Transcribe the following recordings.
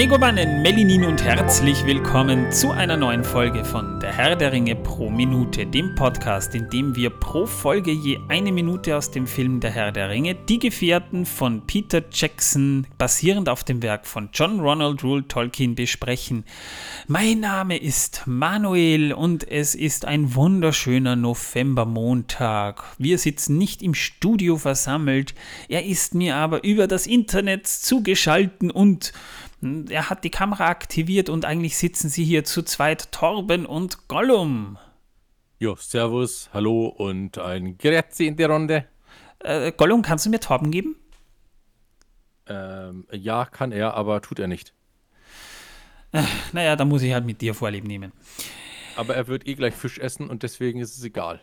Megobannen, Melinin und herzlich willkommen zu einer neuen Folge von Der Herr der Ringe pro Minute, dem Podcast, in dem wir pro Folge je eine Minute aus dem Film Der Herr der Ringe, Die Gefährten von Peter Jackson, basierend auf dem Werk von John Ronald Rule Tolkien, besprechen. Mein Name ist Manuel und es ist ein wunderschöner Novembermontag. Wir sitzen nicht im Studio versammelt, er ist mir aber über das Internet zugeschalten und er hat die Kamera aktiviert und eigentlich sitzen sie hier zu zweit, Torben und Gollum. Jo, servus, hallo und ein Grüezi in der Runde. Äh, Gollum, kannst du mir Torben geben? Ähm, ja, kann er, aber tut er nicht. Äh, naja, da muss ich halt mit dir Vorlieb nehmen. Aber er wird eh gleich Fisch essen und deswegen ist es egal.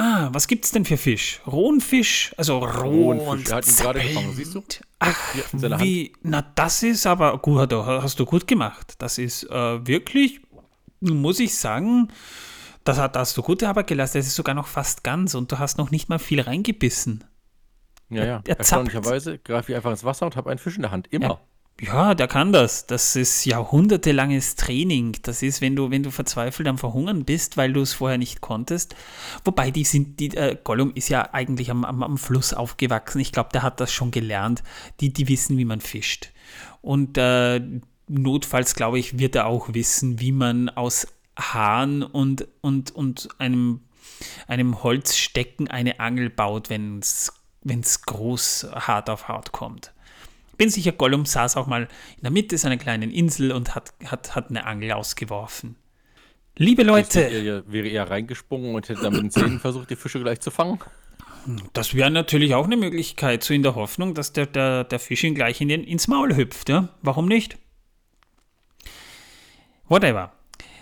Ah, was gibt's denn für Fisch? Rohen Fisch? Also roh Rohenfisch. Er hat ihn gerade gefangen, siehst du? Ach, seiner wie, na das ist aber gut, hast du gut gemacht. Das ist äh, wirklich, muss ich sagen, das hat, hast du gute Arbeit gelassen. Das ist sogar noch fast ganz und du hast noch nicht mal viel reingebissen. Ja, ja. Er zappt. Erstaunlicherweise greife ich einfach ins Wasser und habe einen Fisch in der Hand. Immer. Ja, der kann das. Das ist jahrhundertelanges Training. Das ist, wenn du, wenn du verzweifelt am Verhungern bist, weil du es vorher nicht konntest. Wobei die sind, die, äh, Gollum ist ja eigentlich am, am, am Fluss aufgewachsen. Ich glaube, der hat das schon gelernt. Die, die wissen, wie man fischt. Und äh, notfalls, glaube ich, wird er auch wissen, wie man aus Hahn und, und, und einem, einem Holzstecken eine Angel baut, wenn es groß hart auf hart kommt bin sicher, Gollum saß auch mal in der Mitte seiner kleinen Insel und hat, hat, hat eine Angel ausgeworfen. Liebe Leute. Er wäre eher reingesprungen und hätte dann mit den Zähnen versucht, die Fische gleich zu fangen. Das wäre natürlich auch eine Möglichkeit, so in der Hoffnung, dass der, der, der Fisch ihn gleich in den, ins Maul hüpft. Ja? Warum nicht? Whatever.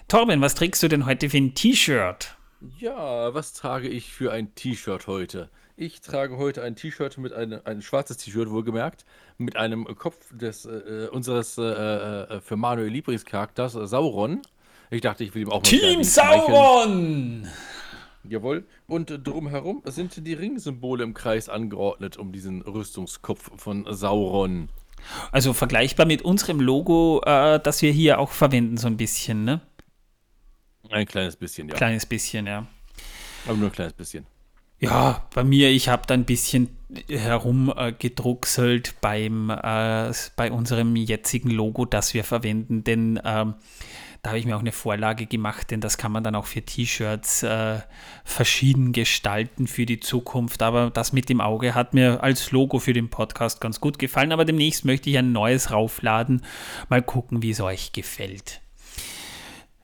Torben, was trägst du denn heute für ein T-Shirt? Ja, was trage ich für ein T-Shirt heute? Ich trage heute ein T-Shirt mit einem ein schwarzes T-Shirt wohlgemerkt mit einem Kopf des äh, unseres äh, äh, für Manuel Lieblingscharakters äh, Sauron. Ich dachte, ich will ihm auch mal Team Sauron. Jawohl. Und äh, drumherum sind die Ringsymbole im Kreis angeordnet um diesen Rüstungskopf von Sauron. Also vergleichbar mit unserem Logo, äh, das wir hier auch verwenden, so ein bisschen, ne? Ein kleines bisschen, ja. Kleines bisschen, ja. Aber nur ein kleines bisschen. Ja, bei mir, ich habe da ein bisschen herumgedruckselt äh, beim, äh, bei unserem jetzigen Logo, das wir verwenden, denn ähm, da habe ich mir auch eine Vorlage gemacht, denn das kann man dann auch für T-Shirts äh, verschieden gestalten für die Zukunft. Aber das mit dem Auge hat mir als Logo für den Podcast ganz gut gefallen. Aber demnächst möchte ich ein neues raufladen. Mal gucken, wie es euch gefällt.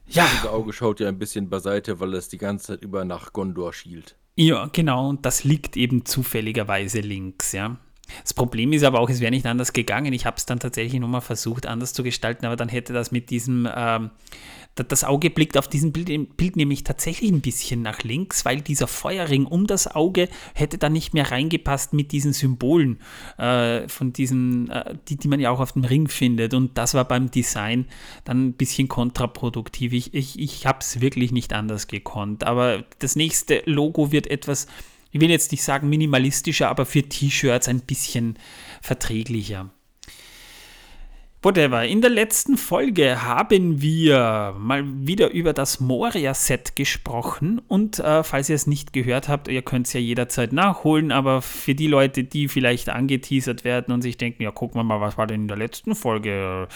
Ja. Das Auge schaut ja ein bisschen beiseite, weil es die ganze Zeit über nach Gondor schielt. Ja, genau, und das liegt eben zufälligerweise links, ja. Das Problem ist aber auch, es wäre nicht anders gegangen. Ich habe es dann tatsächlich nochmal versucht, anders zu gestalten, aber dann hätte das mit diesem, ähm, das Auge blickt auf diesem Bild, Bild, nämlich tatsächlich ein bisschen nach links, weil dieser Feuerring um das Auge hätte dann nicht mehr reingepasst mit diesen Symbolen, äh, von diesen, äh, die, die man ja auch auf dem Ring findet. Und das war beim Design dann ein bisschen kontraproduktiv. Ich, ich, ich habe es wirklich nicht anders gekonnt. Aber das nächste Logo wird etwas ich will jetzt nicht sagen minimalistischer, aber für T-Shirts ein bisschen verträglicher. Whatever. In der letzten Folge haben wir mal wieder über das Moria-Set gesprochen. Und äh, falls ihr es nicht gehört habt, ihr könnt es ja jederzeit nachholen. Aber für die Leute, die vielleicht angeteasert werden und sich denken, ja, gucken wir mal, was war denn in der letzten Folge?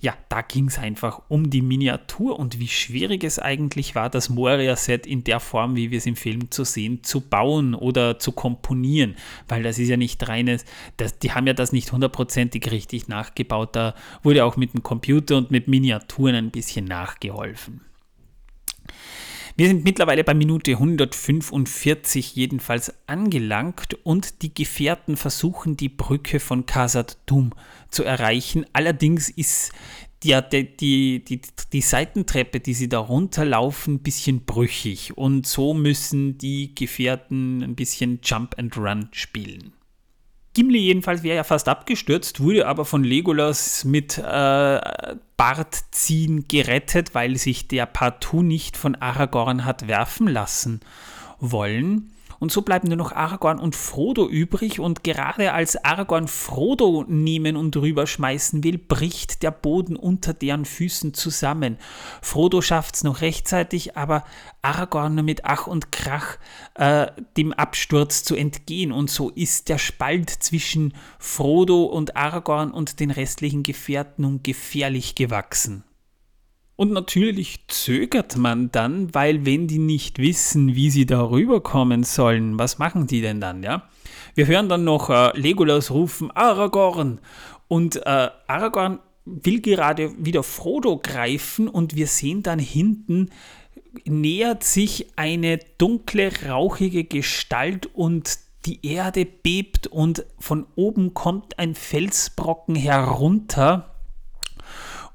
Ja, da ging es einfach um die Miniatur und wie schwierig es eigentlich war, das Moria-Set in der Form, wie wir es im Film zu sehen, zu bauen oder zu komponieren, weil das ist ja nicht reines, das, die haben ja das nicht hundertprozentig richtig nachgebaut, da wurde auch mit dem Computer und mit Miniaturen ein bisschen nachgeholfen. Wir sind mittlerweile bei Minute 145 jedenfalls angelangt und die Gefährten versuchen die Brücke von Khazad Dum zu erreichen. Allerdings ist die, die, die, die, Seitentreppe, die sie da runterlaufen, ein bisschen brüchig und so müssen die Gefährten ein bisschen Jump and Run spielen. Gimli jedenfalls wäre ja fast abgestürzt, wurde aber von Legolas mit äh, Bartziehen gerettet, weil sich der partout nicht von Aragorn hat werfen lassen wollen. Und so bleiben nur noch Aragorn und Frodo übrig und gerade als Aragorn Frodo nehmen und rüberschmeißen will, bricht der Boden unter deren Füßen zusammen. Frodo schafft es noch rechtzeitig, aber Aragorn nur mit Ach und Krach äh, dem Absturz zu entgehen und so ist der Spalt zwischen Frodo und Aragorn und den restlichen Gefährten nun gefährlich gewachsen. Und natürlich zögert man dann, weil wenn die nicht wissen, wie sie darüber kommen sollen, was machen die denn dann, ja? Wir hören dann noch äh, Legolas rufen, Aragorn! Und äh, Aragorn will gerade wieder Frodo greifen und wir sehen dann hinten nähert sich eine dunkle, rauchige Gestalt und die Erde bebt und von oben kommt ein Felsbrocken herunter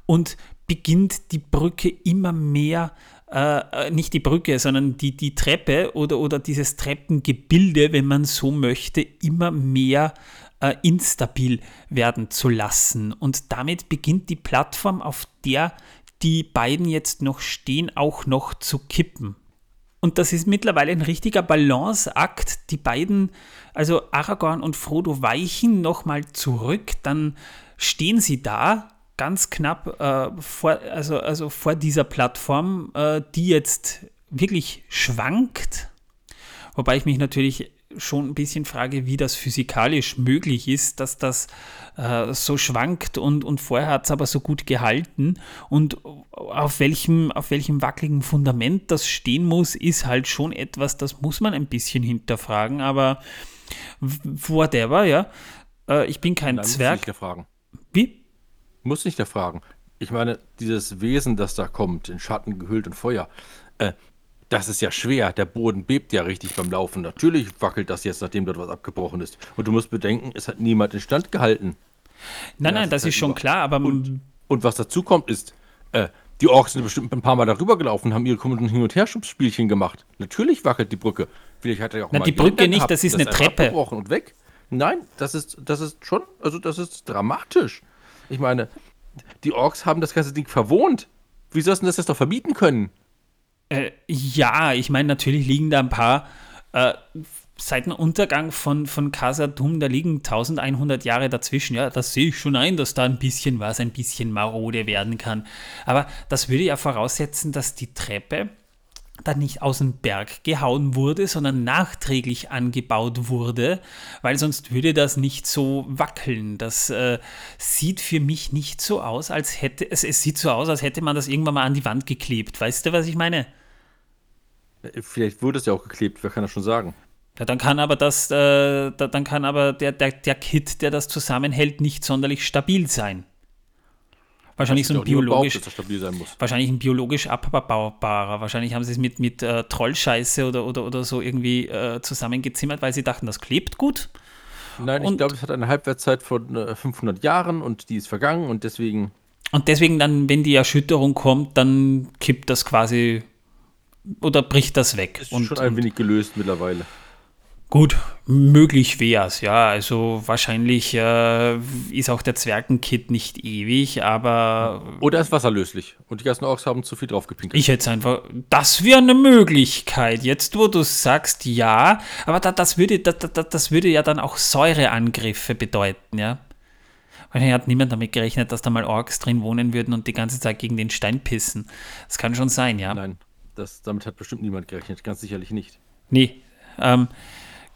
und beginnt die Brücke immer mehr, äh, nicht die Brücke, sondern die, die Treppe oder, oder dieses Treppengebilde, wenn man so möchte, immer mehr äh, instabil werden zu lassen. Und damit beginnt die Plattform, auf der die beiden jetzt noch stehen, auch noch zu kippen. Und das ist mittlerweile ein richtiger Balanceakt. Die beiden, also Aragorn und Frodo, weichen nochmal zurück. Dann stehen sie da, ganz knapp äh, vor, also, also vor dieser Plattform, äh, die jetzt wirklich schwankt. Wobei ich mich natürlich schon ein bisschen frage, wie das physikalisch möglich ist, dass das äh, so schwankt und, und vorher hat es aber so gut gehalten und auf welchem, auf welchem wackeligen Fundament das stehen muss, ist halt schon etwas, das muss man ein bisschen hinterfragen, aber whatever, ja. Äh, ich bin kein Nein, Zwerg. Wie? Muss nicht erfragen. Ich meine, dieses Wesen, das da kommt, in Schatten gehüllt und Feuer, äh, das ist ja schwer. Der Boden bebt ja richtig beim Laufen. Natürlich wackelt das jetzt, nachdem dort was abgebrochen ist. Und du musst bedenken, es hat niemand in Stand gehalten. Nein, nein, das ist schon klar, aber. Und, und was dazu kommt, ist, äh, die Orks sind bestimmt ein paar Mal darüber gelaufen und haben ihre Hin- und Herschubsspielchen gemacht. Natürlich wackelt die Brücke. Vielleicht hat er ja auch Na, mal die Brücke nicht, gehabt, das ist eine Treppe. und weg. Nein, das ist, das ist schon, also das ist dramatisch. Ich meine, die Orks haben das ganze Ding verwohnt. Wie sollst du das jetzt doch verbieten können? Äh, ja, ich meine, natürlich liegen da ein paar. Äh, seit dem Untergang von, von Casadum, da liegen 1100 Jahre dazwischen. Ja, das sehe ich schon ein, dass da ein bisschen was, ein bisschen marode werden kann. Aber das würde ja voraussetzen, dass die Treppe dann nicht aus dem Berg gehauen wurde, sondern nachträglich angebaut wurde, weil sonst würde das nicht so wackeln. Das äh, sieht für mich nicht so aus, als hätte es, es sieht so aus, als hätte man das irgendwann mal an die Wand geklebt. Weißt du, was ich meine? Vielleicht wurde es ja auch geklebt, wer kann das schon sagen? Ja, dann kann aber das, äh, dann kann aber der, der, der Kit, der das zusammenhält, nicht sonderlich stabil sein. Wahrscheinlich so ein biologisch, wahrscheinlich ein biologisch abbaubarer. Wahrscheinlich haben sie es mit, mit äh, Trollscheiße oder, oder, oder so irgendwie äh, zusammengezimmert, weil sie dachten, das klebt gut. Nein, und, ich glaube, es hat eine Halbwertszeit von äh, 500 Jahren und die ist vergangen und deswegen. Und deswegen dann, wenn die Erschütterung kommt, dann kippt das quasi oder bricht das weg. Ist und, schon ein wenig gelöst mittlerweile. Gut, möglich wäre es, ja. Also wahrscheinlich äh, ist auch der Zwergenkit nicht ewig, aber. Oder ist wasserlöslich und die ganzen Orks haben zu viel draufgepinkelt. Ich hätte einfach. Das wäre eine Möglichkeit. Jetzt, wo du sagst, ja, aber da, das, würde, da, da, das würde ja dann auch Säureangriffe bedeuten, ja. Wahrscheinlich hat niemand damit gerechnet, dass da mal Orks drin wohnen würden und die ganze Zeit gegen den Stein pissen. Das kann schon sein, ja. Nein, das, damit hat bestimmt niemand gerechnet, ganz sicherlich nicht. Nee. Ähm,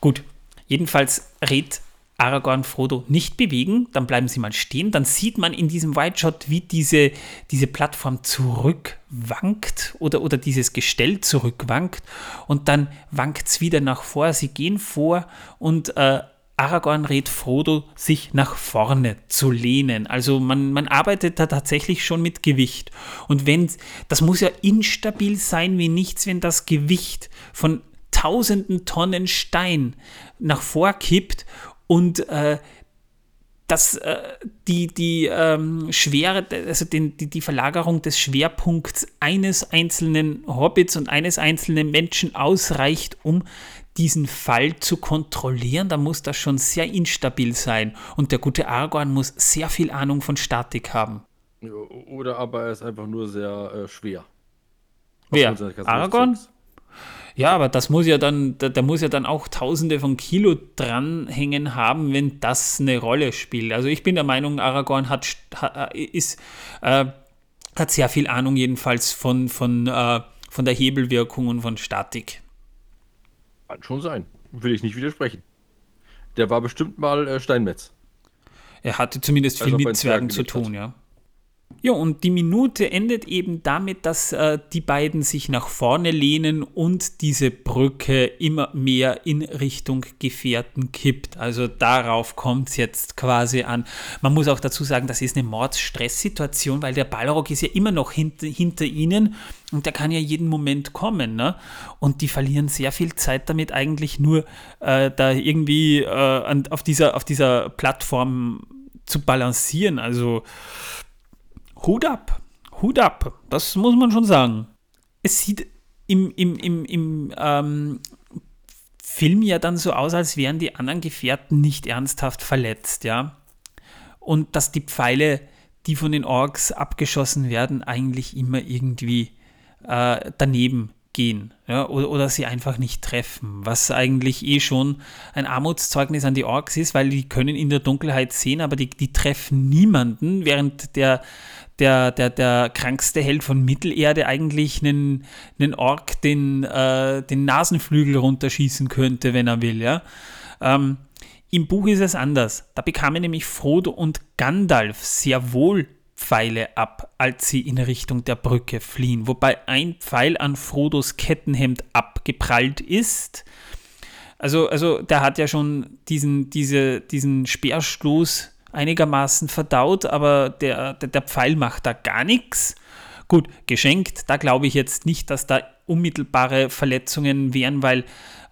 Gut, jedenfalls rät Aragorn Frodo nicht bewegen, dann bleiben sie mal stehen, dann sieht man in diesem White Shot, wie diese, diese Plattform zurückwankt oder, oder dieses Gestell zurückwankt und dann wankt es wieder nach vor, sie gehen vor und äh, Aragorn rät Frodo, sich nach vorne zu lehnen. Also man, man arbeitet da tatsächlich schon mit Gewicht. Und wenn, das muss ja instabil sein wie nichts, wenn das Gewicht von tausenden Tonnen Stein nach vorkippt und äh, dass äh, die, die ähm, Schwere, also den, die, die Verlagerung des Schwerpunkts eines einzelnen Hobbits und eines einzelnen Menschen ausreicht, um diesen Fall zu kontrollieren, da muss das schon sehr instabil sein. Und der gute Aragorn muss sehr viel Ahnung von Statik haben. Oder aber er ist einfach nur sehr äh, schwer. Wer? Aragorn? Ja, aber das muss ja dann, da, da, muss ja dann auch Tausende von Kilo dranhängen haben, wenn das eine Rolle spielt. Also ich bin der Meinung, Aragorn hat, ist, äh, hat sehr viel Ahnung jedenfalls von, von, äh, von der Hebelwirkung und von Statik. Kann schon sein. Will ich nicht widersprechen. Der war bestimmt mal äh, Steinmetz. Er hatte zumindest viel also mit Zwergen zu tun, hat. ja. Ja, und die Minute endet eben damit, dass äh, die beiden sich nach vorne lehnen und diese Brücke immer mehr in Richtung Gefährten kippt. Also darauf kommt es jetzt quasi an. Man muss auch dazu sagen, das ist eine Mordsstresssituation, weil der Balrog ist ja immer noch hinter, hinter ihnen und der kann ja jeden Moment kommen. Ne? Und die verlieren sehr viel Zeit damit, eigentlich nur äh, da irgendwie äh, an, auf, dieser, auf dieser Plattform zu balancieren. Also Hut ab. Hut ab. Das muss man schon sagen. Es sieht im, im, im, im ähm, Film ja dann so aus, als wären die anderen Gefährten nicht ernsthaft verletzt, ja. Und dass die Pfeile, die von den Orks abgeschossen werden, eigentlich immer irgendwie äh, daneben gehen ja, oder, oder, sie einfach nicht treffen, was eigentlich eh schon ein Armutszeugnis an die Orks ist, weil die können in der Dunkelheit sehen, aber die, die treffen niemanden, während der, der, der, der krankste Held von Mittelerde eigentlich einen, einen Ork den, äh, den Nasenflügel runterschießen könnte, wenn er will. Ja? Ähm, Im Buch ist es anders. Da bekamen nämlich Frodo und Gandalf sehr wohl Pfeile ab, als sie in Richtung der Brücke fliehen, wobei ein Pfeil an Frodos Kettenhemd abgeprallt ist. Also, also der hat ja schon diesen, diese, diesen Speerstoß einigermaßen verdaut, aber der, der, der Pfeil macht da gar nichts. Gut, geschenkt, da glaube ich jetzt nicht, dass da unmittelbare Verletzungen wären, weil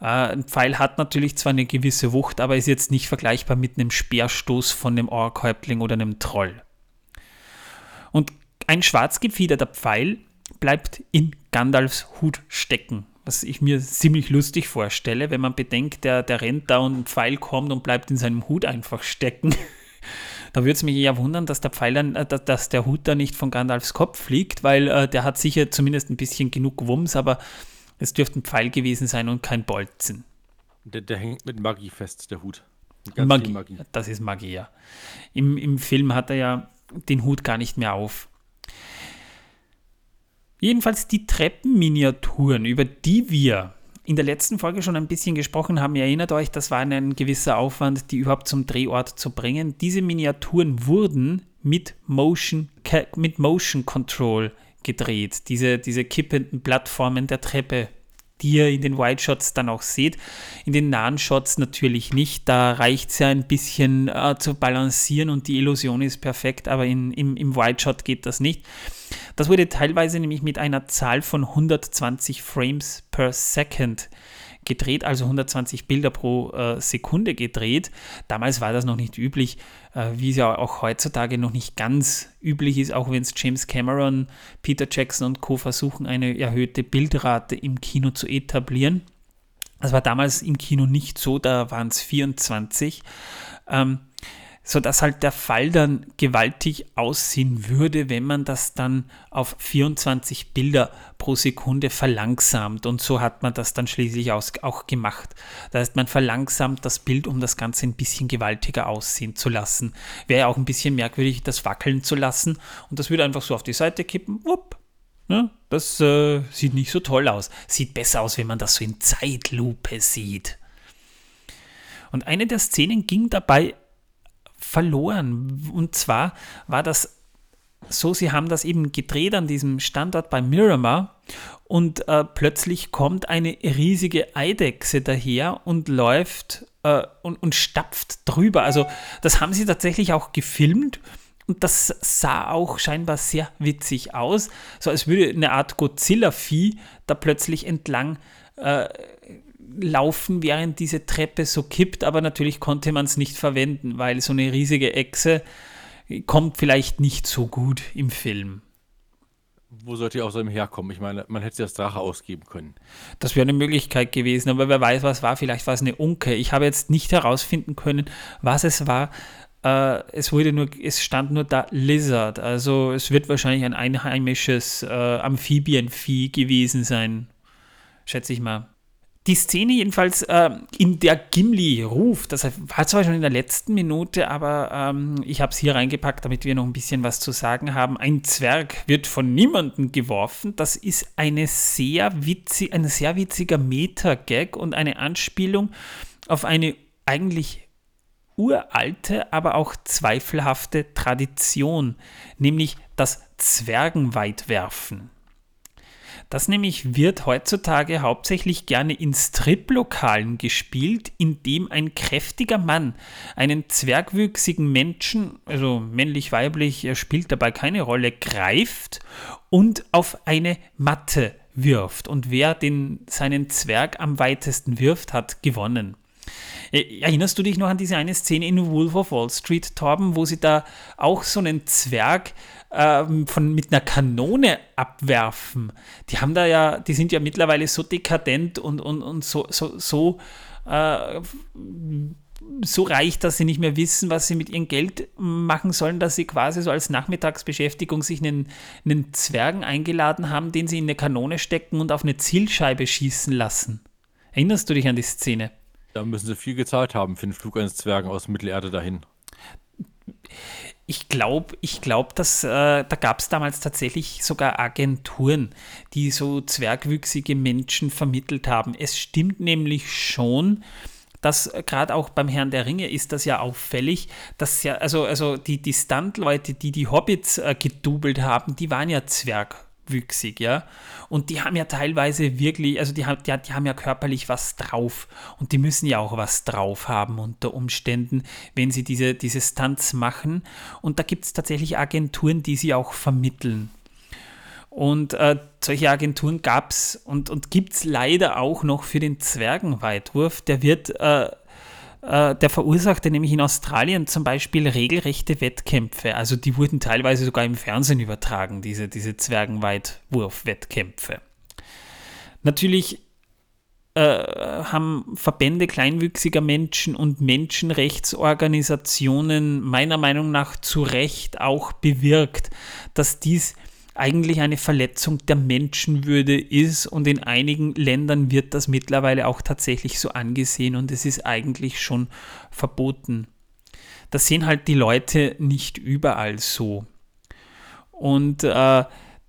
äh, ein Pfeil hat natürlich zwar eine gewisse Wucht, aber ist jetzt nicht vergleichbar mit einem Speerstoß von einem Orkhäuptling oder einem Troll. Und ein schwarz gefiederter Pfeil bleibt in Gandalfs Hut stecken, was ich mir ziemlich lustig vorstelle, wenn man bedenkt, der, der rennt da und ein Pfeil kommt und bleibt in seinem Hut einfach stecken. Da würde es mich eher wundern, dass der Pfeil dann, äh, dass der Hut da nicht von Gandalfs Kopf fliegt, weil äh, der hat sicher zumindest ein bisschen genug Wumms, aber es dürfte ein Pfeil gewesen sein und kein Bolzen. Der, der hängt mit Magie fest, der Hut. Magie. Magie. Das ist Magie, ja. Im, Im Film hat er ja den Hut gar nicht mehr auf. Jedenfalls die Treppenminiaturen, über die wir in der letzten Folge schon ein bisschen gesprochen haben. Ihr erinnert euch, das war ein gewisser Aufwand, die überhaupt zum Drehort zu bringen. Diese Miniaturen wurden mit Motion, mit Motion Control gedreht. Diese, diese kippenden Plattformen der Treppe, die ihr in den Wide Shots dann auch seht. In den nahen Shots natürlich nicht. Da reicht es ja ein bisschen äh, zu balancieren und die Illusion ist perfekt, aber in, im, im Wide Shot geht das nicht. Das wurde teilweise nämlich mit einer Zahl von 120 Frames per Second gedreht, also 120 Bilder pro äh, Sekunde gedreht. Damals war das noch nicht üblich, äh, wie es ja auch heutzutage noch nicht ganz üblich ist, auch wenn es James Cameron, Peter Jackson und Co. versuchen, eine erhöhte Bildrate im Kino zu etablieren. Das war damals im Kino nicht so, da waren es 24. Ähm, sodass halt der Fall dann gewaltig aussehen würde, wenn man das dann auf 24 Bilder pro Sekunde verlangsamt. Und so hat man das dann schließlich auch gemacht. Das heißt, man verlangsamt das Bild, um das Ganze ein bisschen gewaltiger aussehen zu lassen. Wäre ja auch ein bisschen merkwürdig, das wackeln zu lassen. Und das würde einfach so auf die Seite kippen. Wupp, Ne? Das äh, sieht nicht so toll aus. Sieht besser aus, wenn man das so in Zeitlupe sieht. Und eine der Szenen ging dabei verloren. Und zwar war das so, sie haben das eben gedreht an diesem Standort bei Miramar und äh, plötzlich kommt eine riesige Eidechse daher und läuft äh, und, und stapft drüber. Also das haben sie tatsächlich auch gefilmt und das sah auch scheinbar sehr witzig aus, so als würde eine Art Godzilla-Vieh da plötzlich entlang äh, laufen, während diese Treppe so kippt, aber natürlich konnte man es nicht verwenden, weil so eine riesige Echse kommt vielleicht nicht so gut im Film. Wo sollte die außerdem herkommen? Ich meine, man hätte sie als Drache ausgeben können. Das wäre eine Möglichkeit gewesen, aber wer weiß, was war. Vielleicht war es eine Unke. Ich habe jetzt nicht herausfinden können, was es war. Äh, es wurde nur, es stand nur da Lizard. Also es wird wahrscheinlich ein einheimisches äh, Amphibienvieh gewesen sein. Schätze ich mal. Die Szene jedenfalls, äh, in der Gimli ruft, das war zwar schon in der letzten Minute, aber ähm, ich habe es hier reingepackt, damit wir noch ein bisschen was zu sagen haben. Ein Zwerg wird von niemandem geworfen. Das ist eine sehr witzig, ein sehr witziger Meta-Gag und eine Anspielung auf eine eigentlich uralte, aber auch zweifelhafte Tradition, nämlich das Zwergenweitwerfen. Das nämlich wird heutzutage hauptsächlich gerne in Striplokalen gespielt, in dem ein kräftiger Mann einen zwergwüchsigen Menschen, also männlich-weiblich, spielt dabei keine Rolle, greift und auf eine Matte wirft. Und wer den, seinen Zwerg am weitesten wirft, hat gewonnen. Äh, erinnerst du dich noch an diese eine Szene in Wolf of Wall Street, Torben, wo sie da auch so einen Zwerg ähm, von, mit einer Kanone abwerfen? Die haben da ja, die sind ja mittlerweile so dekadent und, und, und so, so, so, äh, so reich, dass sie nicht mehr wissen, was sie mit ihrem Geld machen sollen, dass sie quasi so als Nachmittagsbeschäftigung sich einen, einen Zwergen eingeladen haben, den sie in eine Kanone stecken und auf eine Zielscheibe schießen lassen. Erinnerst du dich an die Szene? Da müssen sie viel gezahlt haben für den Flug eines Zwergen aus Mittelerde dahin. Ich glaube, ich glaub, dass äh, da gab es damals tatsächlich sogar Agenturen, die so zwergwüchsige Menschen vermittelt haben. Es stimmt nämlich schon, dass äh, gerade auch beim Herrn der Ringe ist das ja auffällig, dass ja, also, also die, die Stunt-Leute, die die Hobbits äh, gedoubelt haben, die waren ja Zwerg wüchsig, ja. Und die haben ja teilweise wirklich, also die haben, die, die, haben ja körperlich was drauf. Und die müssen ja auch was drauf haben unter Umständen, wenn sie diese, diese Stunts machen. Und da gibt es tatsächlich Agenturen, die sie auch vermitteln. Und äh, solche Agenturen gab es und, und gibt es leider auch noch für den Zwergenweitwurf. Der wird äh, der verursachte nämlich in Australien zum Beispiel regelrechte Wettkämpfe. Also die wurden teilweise sogar im Fernsehen übertragen, diese, diese Zwergenweitwurf-Wettkämpfe. Natürlich äh, haben Verbände kleinwüchsiger Menschen und Menschenrechtsorganisationen meiner Meinung nach zu Recht auch bewirkt, dass dies eigentlich eine Verletzung der Menschenwürde ist und in einigen Ländern wird das mittlerweile auch tatsächlich so angesehen und es ist eigentlich schon verboten. Das sehen halt die Leute nicht überall so. Und äh,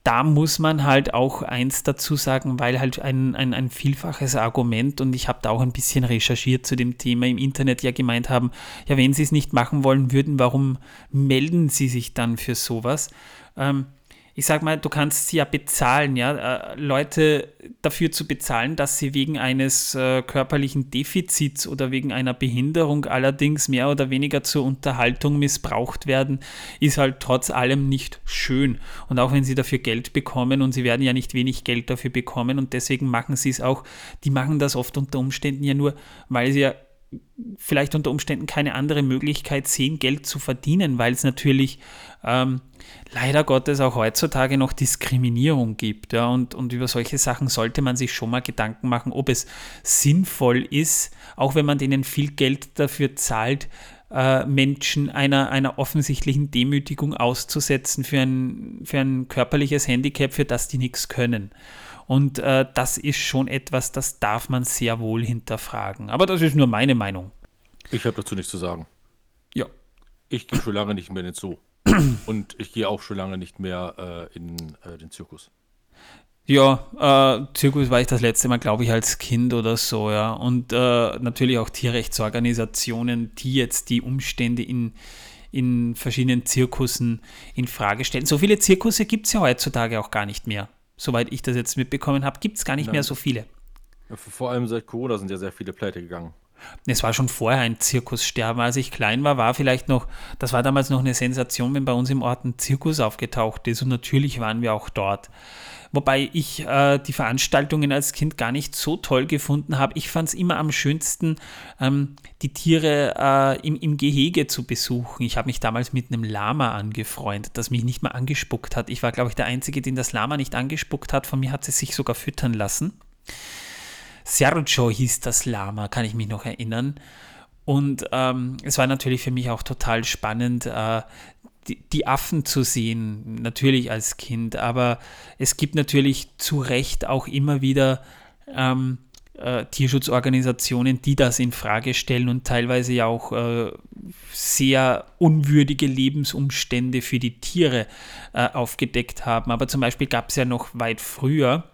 da muss man halt auch eins dazu sagen, weil halt ein, ein, ein vielfaches Argument und ich habe da auch ein bisschen recherchiert zu dem Thema im Internet ja gemeint haben, ja, wenn sie es nicht machen wollen würden, warum melden sie sich dann für sowas? Ähm, ich sag mal, du kannst sie ja bezahlen, ja, äh, Leute dafür zu bezahlen, dass sie wegen eines äh, körperlichen Defizits oder wegen einer Behinderung allerdings mehr oder weniger zur Unterhaltung missbraucht werden, ist halt trotz allem nicht schön. Und auch wenn sie dafür Geld bekommen und sie werden ja nicht wenig Geld dafür bekommen und deswegen machen sie es auch, die machen das oft unter Umständen ja nur, weil sie ja vielleicht unter Umständen keine andere Möglichkeit sehen, Geld zu verdienen, weil es natürlich ähm, leider Gottes auch heutzutage noch Diskriminierung gibt. Ja, und, und über solche Sachen sollte man sich schon mal Gedanken machen, ob es sinnvoll ist, auch wenn man denen viel Geld dafür zahlt, äh, Menschen einer, einer offensichtlichen Demütigung auszusetzen für ein, für ein körperliches Handicap, für das die nichts können. Und äh, das ist schon etwas, das darf man sehr wohl hinterfragen. Aber das ist nur meine Meinung. Ich habe dazu nichts zu sagen. Ja. Ich gehe schon lange nicht mehr in den Zoo. Und ich gehe auch schon lange nicht mehr äh, in äh, den Zirkus. Ja, äh, Zirkus war ich das letzte Mal, glaube ich, als Kind oder so, ja. Und äh, natürlich auch Tierrechtsorganisationen, die jetzt die Umstände in, in verschiedenen Zirkussen in Frage stellen. So viele Zirkusse gibt es ja heutzutage auch gar nicht mehr soweit ich das jetzt mitbekommen habe, gibt es gar nicht Nein. mehr so viele. Vor allem seit Corona sind ja sehr viele pleite gegangen. Es war schon vorher ein Zirkussterben. Als ich klein war, war vielleicht noch, das war damals noch eine Sensation, wenn bei uns im Ort ein Zirkus aufgetaucht ist. Und natürlich waren wir auch dort. Wobei ich äh, die Veranstaltungen als Kind gar nicht so toll gefunden habe. Ich fand es immer am schönsten, ähm, die Tiere äh, im, im Gehege zu besuchen. Ich habe mich damals mit einem Lama angefreundet, das mich nicht mal angespuckt hat. Ich war, glaube ich, der Einzige, den das Lama nicht angespuckt hat. Von mir hat es sich sogar füttern lassen. Sergio hieß das Lama, kann ich mich noch erinnern. Und ähm, es war natürlich für mich auch total spannend, äh, die, die, Affen zu sehen, natürlich als Kind. Aber es gibt natürlich zu Recht auch immer wieder ähm, äh, Tierschutzorganisationen, die das in Frage stellen und teilweise ja auch äh, sehr unwürdige Lebensumstände für die Tiere äh, aufgedeckt haben. Aber zum Beispiel gab es ja noch weit früher,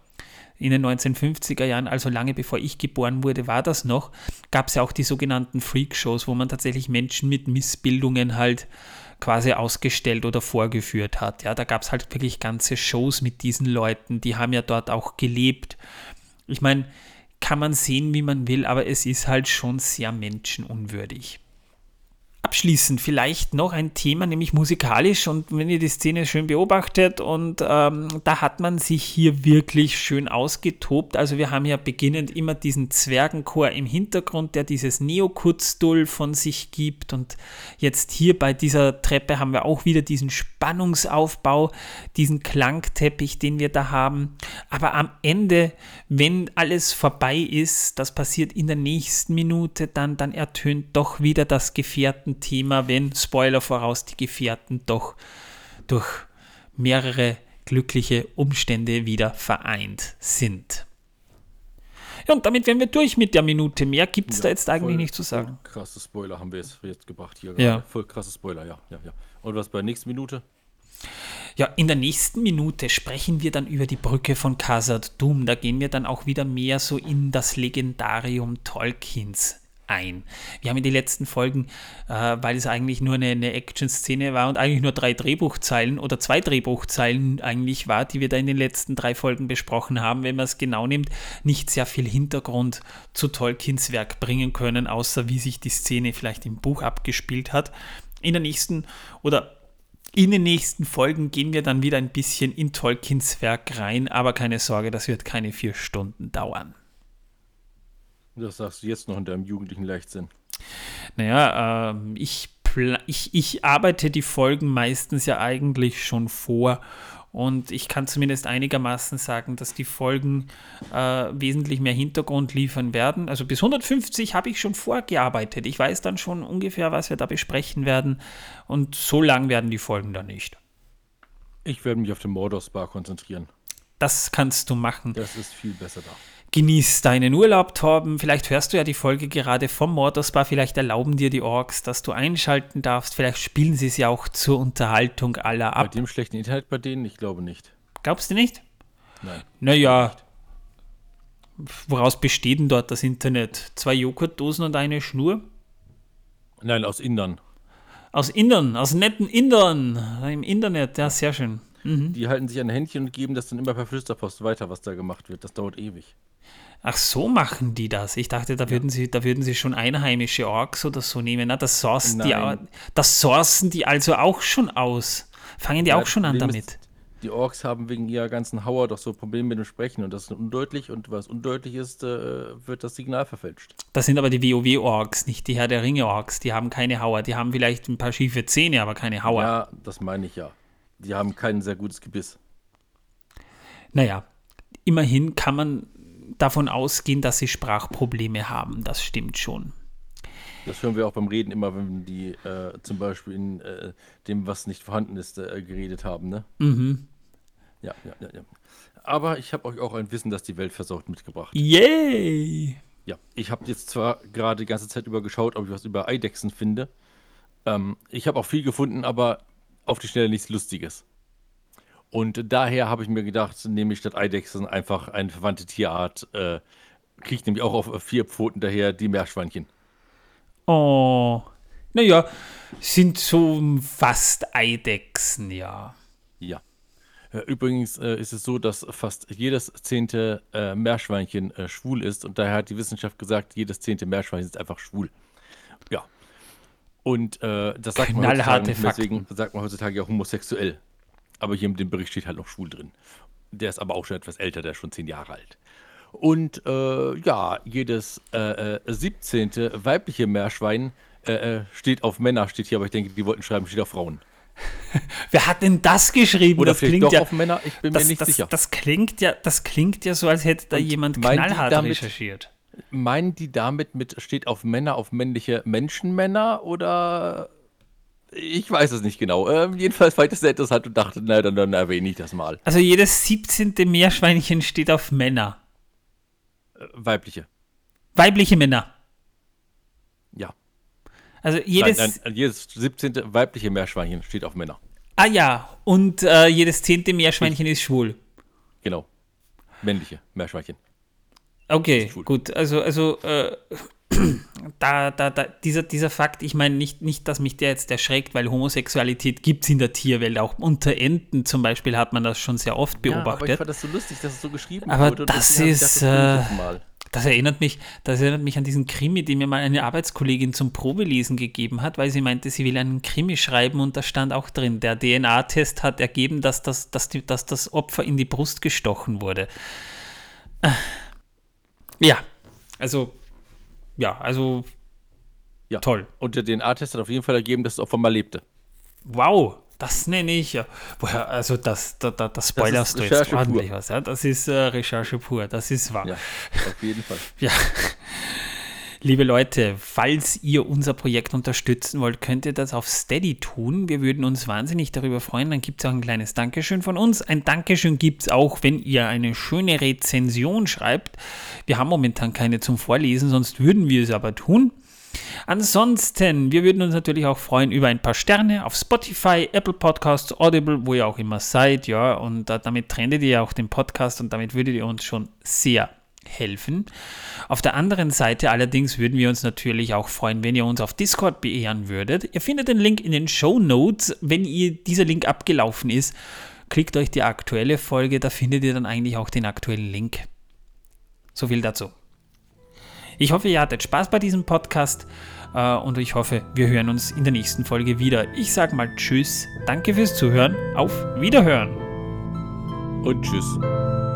in den 1950er Jahren, also lange bevor ich geboren wurde, war das noch, gab es ja auch die sogenannten Freak-Shows, wo man tatsächlich Menschen mit Missbildungen halt quasi ausgestellt oder vorgeführt hat. Ja, da gab es halt wirklich ganze Shows mit diesen Leuten, die haben ja dort auch gelebt. Ich meine, kann man sehen, wie man will, aber es ist halt schon sehr menschenunwürdig. Abschließend vielleicht noch ein Thema, nämlich musikalisch. Und wenn ihr die Szene schön beobachtet, und ähm, da hat man sich hier wirklich schön ausgetobt. Also wir haben ja beginnend immer diesen Zwergenchor im Hintergrund, der dieses Neokutzdull von sich gibt. Und jetzt hier bei dieser Treppe haben wir auch wieder diesen Spannungsaufbau, diesen Klangteppich, den wir da haben. Aber am Ende, wenn alles vorbei ist, das passiert in der nächsten Minute, dann, dann ertönt doch wieder das Gefährten Thema, wenn, Spoiler voraus, die Gefährten doch durch mehrere glückliche Umstände wieder vereint sind. Ja, und damit wären wir durch mit der Minute. Mehr gibt es ja, da jetzt eigentlich nicht zu sagen. Krasse Spoiler haben wir jetzt, jetzt gebracht hier. Ja. Voll krasse Spoiler, ja, ja, ja. Und was bei der nächsten Minute? Ja, in der nächsten Minute sprechen wir dann über die Brücke von Khazad Dum. Da gehen wir dann auch wieder mehr so in das Legendarium Tolkiens ein. Wir haben in den letzten Folgen, äh, weil es eigentlich nur eine, eine Action-Szene war und eigentlich nur drei Drehbuchzeilen oder zwei Drehbuchzeilen eigentlich war, die wir da in den letzten drei Folgen besprochen haben, wenn man es genau nimmt, nicht sehr viel Hintergrund zu Tolkiens Werk bringen können, außer wie sich die Szene vielleicht im Buch abgespielt hat. In der nächsten oder in den nächsten Folgen gehen wir dann wieder ein bisschen in Tolkiens Werk rein, aber keine Sorge, das wird keine vier Stunden dauern. Das sagst du jetzt noch in deinem jugendlichen Leichtsinn. Naja, äh, ich, ich, ich arbeite die Folgen meistens ja eigentlich schon vor. Und ich kann zumindest einigermaßen sagen, dass die Folgen äh, wesentlich mehr Hintergrund liefern werden. Also bis 150 habe ich schon vorgearbeitet. Ich weiß dann schon ungefähr, was wir da besprechen werden. Und so lang werden die Folgen dann nicht. Ich werde mich auf den Mordor Spa konzentrieren. Das kannst du machen. Das ist viel besser da. Genieß deinen Urlaub, Torben. Vielleicht hörst du ja die Folge gerade vom Morderspa. Vielleicht erlauben dir die Orks, dass du einschalten darfst. Vielleicht spielen sie es ja auch zur Unterhaltung aller ab. Bei dem schlechten Internet bei denen? Ich glaube nicht. Glaubst du nicht? Nein. Naja. Woraus besteht denn dort das Internet? Zwei Joghurtdosen und eine Schnur? Nein, aus Indern. Aus Indern, aus netten Indern. Im Internet, ja, sehr schön. Mhm. Die halten sich an Händchen und geben das dann immer per Flüsterpost weiter, was da gemacht wird. Das dauert ewig. Ach, so machen die das. Ich dachte, da, ja. würden, sie, da würden sie schon einheimische Orks oder so nehmen. Na, das, sourcen die, das sourcen die also auch schon aus. Fangen die ja, auch schon an damit. Ist, die Orks haben wegen ihrer ganzen Hauer doch so Probleme mit dem Sprechen und das ist undeutlich und was undeutlich ist, äh, wird das Signal verfälscht. Das sind aber die WoW-Orks, nicht die Herr der Ringe-Orks. Die haben keine Hauer. Die haben vielleicht ein paar schiefe Zähne, aber keine Hauer. Ja, das meine ich ja. Die haben kein sehr gutes Gebiss. Naja, immerhin kann man davon ausgehen, dass sie Sprachprobleme haben. Das stimmt schon. Das hören wir auch beim Reden immer, wenn die äh, zum Beispiel in äh, dem, was nicht vorhanden ist, äh, geredet haben. Ne? Mhm. Ja, ja, ja, ja. Aber ich habe euch auch ein Wissen, das die Welt versorgt, mitgebracht. Yay! Ja, ich habe jetzt zwar gerade die ganze Zeit über geschaut, ob ich was über Eidechsen finde. Ähm, ich habe auch viel gefunden, aber auf die Schnelle nichts Lustiges. Und daher habe ich mir gedacht, nehme ich statt Eidechsen einfach eine verwandte Tierart. Äh, kriegt nämlich auch auf vier Pfoten daher die Meerschweinchen. Oh. Naja, sind so fast Eidechsen, ja. Ja. Übrigens äh, ist es so, dass fast jedes zehnte äh, Meerschweinchen äh, schwul ist und daher hat die Wissenschaft gesagt, jedes zehnte Meerschweinchen ist einfach schwul. Ja. Und äh, das sagt man deswegen sagt man heutzutage ja homosexuell. Aber hier in dem Bericht steht halt noch schwul drin. Der ist aber auch schon etwas älter, der ist schon zehn Jahre alt. Und äh, ja, jedes äh, 17. Äh, weibliche Meerschwein äh, äh, steht auf Männer, steht hier, aber ich denke, die wollten schreiben, steht auf Frauen. Wer hat denn das geschrieben? Oder das klingt doch ja, auf Männer, ich bin das, mir nicht das, sicher. Das klingt, ja, das klingt ja so, als hätte da Und jemand knallhart damit, recherchiert. Meinen die damit mit, steht auf Männer, auf männliche Menschenmänner oder ich weiß es nicht genau. Ähm, jedenfalls fand ich das sehr interessant und dachte, na, dann, dann erwähne ich das mal. Also jedes 17. Meerschweinchen steht auf Männer. weibliche. Weibliche Männer. Ja. Also jedes. Nein, nein, jedes 17. weibliche Meerschweinchen steht auf Männer. Ah ja, und äh, jedes zehnte Meerschweinchen ist schwul. Genau. Männliche Meerschweinchen. Okay, gut. Also, also äh, da, da, da, dieser, dieser Fakt, ich meine nicht, nicht, dass mich der jetzt erschreckt, weil Homosexualität gibt es in der Tierwelt. Auch unter Enten zum Beispiel hat man das schon sehr oft Ja, aber ich beobachtet. fand das so lustig, dass es so geschrieben Aber wurde. und das ist, das äh. Das erinnert mich, das erinnert mich an diesen Krimi, den mir mal eine Arbeitskollegin zum Probelesen gegeben hat, weil sie meinte, sie will einen Krimi schreiben und da stand auch drin, der DNA-Test hat ergeben, dass das, dass, die, dass das Opfer in die Brust gestochen wurde. Ja, also, ja, also, Ja. toll. Und der DNA-Test hat auf jeden Fall ergeben, dass das Opfer mal lebte. Wow, das nenne ich ja. Woher, also das, da, da, das spoilerst du jetzt Recherche pur. ordentlich was. Ja? Das ist äh, Recherche pur, das ist wahr. Ja, auf jeden Fall. Ja. Liebe Leute, falls ihr unser Projekt unterstützen wollt, könnt ihr das auf Steady tun. Wir würden uns wahnsinnig darüber freuen. Dann gibt es auch ein kleines Dankeschön von uns. Ein Dankeschön gibt es auch, wenn ihr eine schöne Rezension schreibt. Wir haben momentan keine zum Vorlesen, sonst würden wir es aber tun. Ansonsten, wir würden uns natürlich auch freuen über ein paar Sterne auf Spotify, Apple Podcasts, Audible, wo ihr auch immer seid, ja, und damit trendet ihr auch den Podcast und damit würdet ihr uns schon sehr helfen. Auf der anderen Seite allerdings würden wir uns natürlich auch freuen, wenn ihr uns auf Discord beehren würdet. Ihr findet den Link in den Show Notes. Wenn ihr dieser Link abgelaufen ist, klickt euch die aktuelle Folge, da findet ihr dann eigentlich auch den aktuellen Link. So viel dazu. Ich hoffe, ihr hattet Spaß bei diesem Podcast äh, und ich hoffe, wir hören uns in der nächsten Folge wieder. Ich sage mal Tschüss, danke fürs Zuhören, auf Wiederhören. Und tschüss.